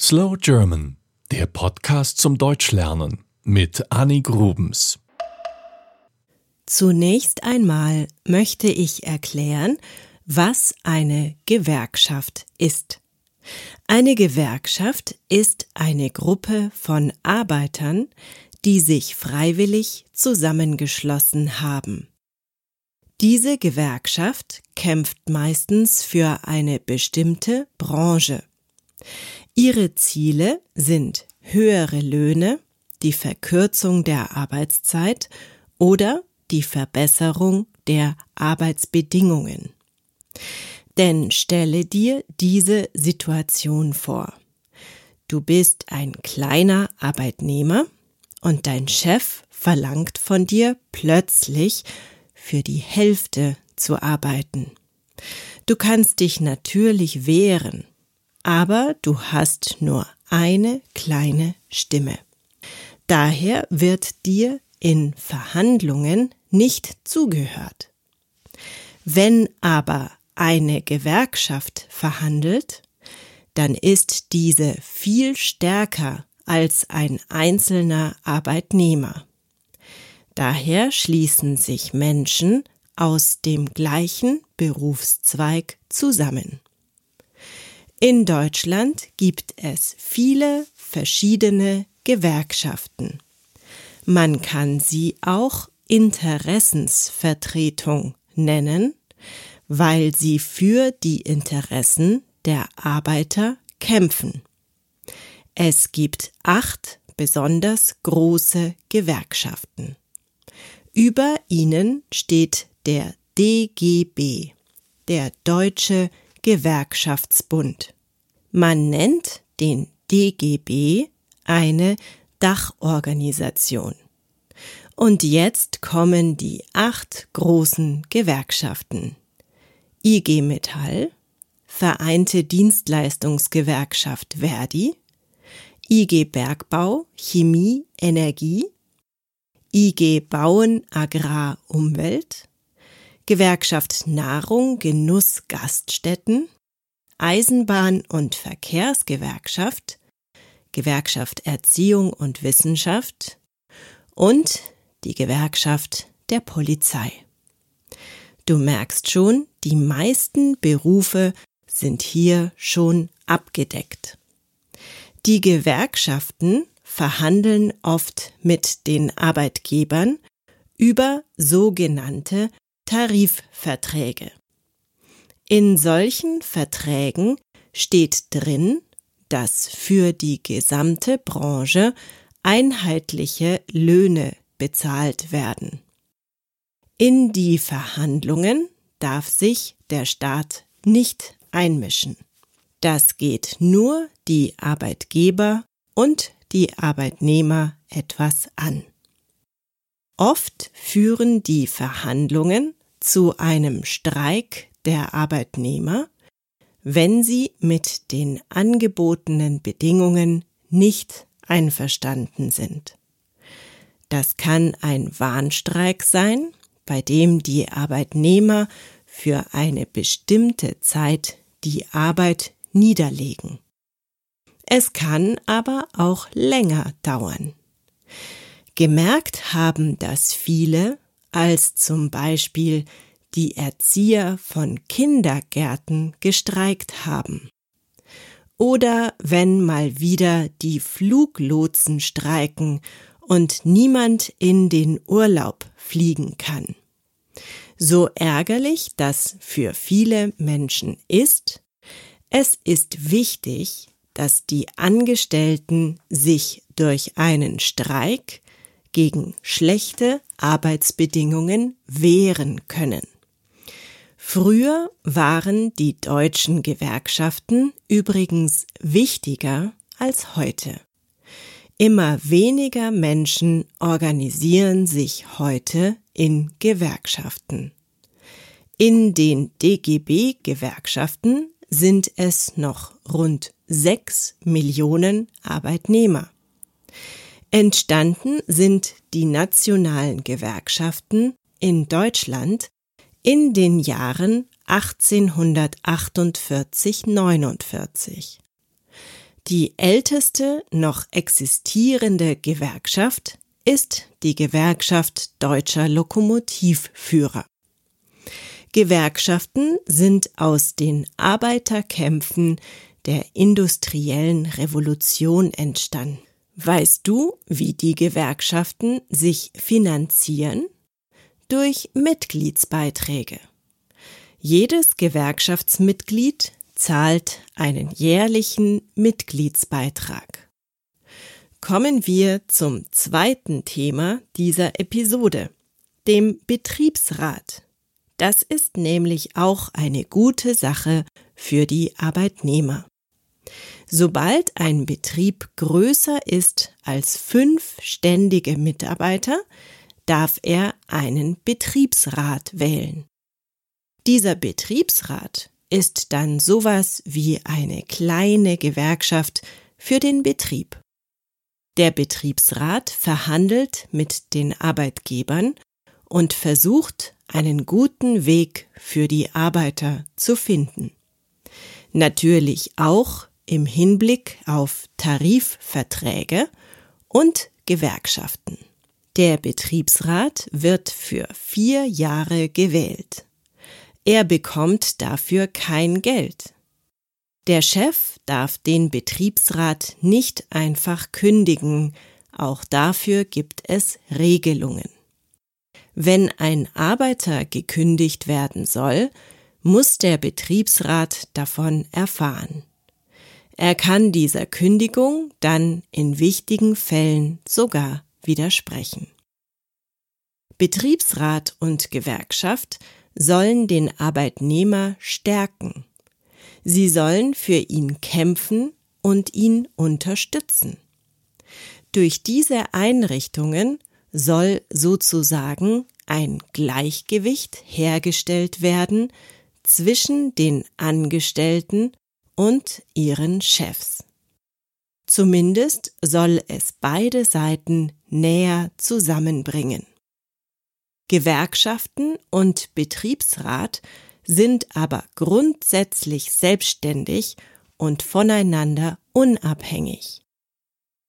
Slow German, der Podcast zum Deutschlernen mit Annie Grubens. Zunächst einmal möchte ich erklären, was eine Gewerkschaft ist. Eine Gewerkschaft ist eine Gruppe von Arbeitern, die sich freiwillig zusammengeschlossen haben. Diese Gewerkschaft kämpft meistens für eine bestimmte Branche. Ihre Ziele sind höhere Löhne, die Verkürzung der Arbeitszeit oder die Verbesserung der Arbeitsbedingungen. Denn stelle dir diese Situation vor. Du bist ein kleiner Arbeitnehmer und dein Chef verlangt von dir plötzlich für die Hälfte zu arbeiten. Du kannst dich natürlich wehren, aber du hast nur eine kleine Stimme. Daher wird dir in Verhandlungen nicht zugehört. Wenn aber eine Gewerkschaft verhandelt, dann ist diese viel stärker als ein einzelner Arbeitnehmer. Daher schließen sich Menschen aus dem gleichen Berufszweig zusammen. In Deutschland gibt es viele verschiedene Gewerkschaften. Man kann sie auch Interessensvertretung nennen, weil sie für die Interessen der Arbeiter kämpfen. Es gibt acht besonders große Gewerkschaften. Über ihnen steht der DGB, der Deutsche Gewerkschaftsbund. Man nennt den DGB eine Dachorganisation. Und jetzt kommen die acht großen Gewerkschaften. IG Metall, Vereinte Dienstleistungsgewerkschaft Verdi, IG Bergbau, Chemie, Energie, IG Bauen, Agrar, Umwelt, Gewerkschaft Nahrung, Genuss, Gaststätten, Eisenbahn- und Verkehrsgewerkschaft, Gewerkschaft Erziehung und Wissenschaft und die Gewerkschaft der Polizei. Du merkst schon, die meisten Berufe sind hier schon abgedeckt. Die Gewerkschaften verhandeln oft mit den Arbeitgebern über sogenannte Tarifverträge. In solchen Verträgen steht drin, dass für die gesamte Branche einheitliche Löhne bezahlt werden. In die Verhandlungen darf sich der Staat nicht einmischen. Das geht nur die Arbeitgeber und die Arbeitnehmer etwas an. Oft führen die Verhandlungen zu einem Streik der Arbeitnehmer, wenn sie mit den angebotenen Bedingungen nicht einverstanden sind. Das kann ein Warnstreik sein, bei dem die Arbeitnehmer für eine bestimmte Zeit die Arbeit niederlegen. Es kann aber auch länger dauern. Gemerkt haben das viele, als zum Beispiel die Erzieher von Kindergärten gestreikt haben. Oder wenn mal wieder die Fluglotsen streiken und niemand in den Urlaub fliegen kann. So ärgerlich das für viele Menschen ist, es ist wichtig, dass die Angestellten sich durch einen Streik gegen schlechte Arbeitsbedingungen wehren können. Früher waren die deutschen Gewerkschaften übrigens wichtiger als heute. Immer weniger Menschen organisieren sich heute in Gewerkschaften. In den DGB-Gewerkschaften sind es noch rund sechs Millionen Arbeitnehmer. Entstanden sind die nationalen Gewerkschaften in Deutschland in den Jahren 1848-49. Die älteste noch existierende Gewerkschaft ist die Gewerkschaft Deutscher Lokomotivführer. Gewerkschaften sind aus den Arbeiterkämpfen der industriellen Revolution entstanden. Weißt du, wie die Gewerkschaften sich finanzieren? Durch Mitgliedsbeiträge. Jedes Gewerkschaftsmitglied zahlt einen jährlichen Mitgliedsbeitrag. Kommen wir zum zweiten Thema dieser Episode, dem Betriebsrat. Das ist nämlich auch eine gute Sache für die Arbeitnehmer. Sobald ein Betrieb größer ist als fünf ständige Mitarbeiter, darf er einen Betriebsrat wählen. Dieser Betriebsrat ist dann sowas wie eine kleine Gewerkschaft für den Betrieb. Der Betriebsrat verhandelt mit den Arbeitgebern und versucht, einen guten Weg für die Arbeiter zu finden. Natürlich auch im Hinblick auf Tarifverträge und Gewerkschaften. Der Betriebsrat wird für vier Jahre gewählt. Er bekommt dafür kein Geld. Der Chef darf den Betriebsrat nicht einfach kündigen, auch dafür gibt es Regelungen. Wenn ein Arbeiter gekündigt werden soll, muss der Betriebsrat davon erfahren. Er kann dieser Kündigung dann in wichtigen Fällen sogar widersprechen. Betriebsrat und Gewerkschaft sollen den Arbeitnehmer stärken. Sie sollen für ihn kämpfen und ihn unterstützen. Durch diese Einrichtungen soll sozusagen ein Gleichgewicht hergestellt werden zwischen den Angestellten und ihren Chefs. Zumindest soll es beide Seiten näher zusammenbringen. Gewerkschaften und Betriebsrat sind aber grundsätzlich selbstständig und voneinander unabhängig.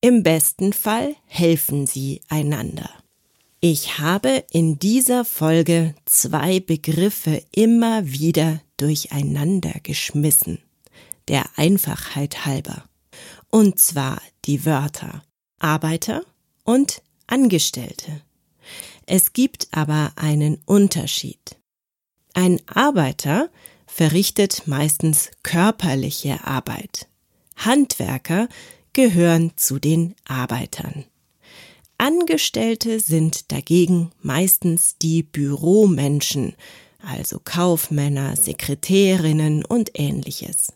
Im besten Fall helfen sie einander. Ich habe in dieser Folge zwei Begriffe immer wieder durcheinander geschmissen, der Einfachheit halber. Und zwar die Wörter Arbeiter und Angestellte. Es gibt aber einen Unterschied. Ein Arbeiter verrichtet meistens körperliche Arbeit. Handwerker gehören zu den Arbeitern. Angestellte sind dagegen meistens die Büromenschen, also Kaufmänner, Sekretärinnen und ähnliches.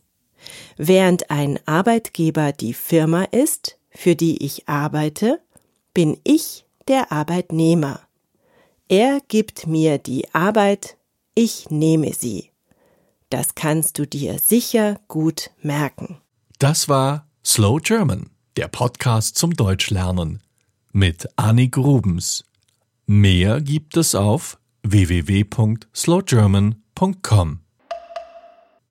Während ein Arbeitgeber die Firma ist, für die ich arbeite, bin ich der Arbeitnehmer. Er gibt mir die Arbeit, ich nehme sie. Das kannst du dir sicher gut merken. Das war Slow German, der Podcast zum Deutschlernen mit Annik Grubens. Mehr gibt es auf www.slowgerman.com.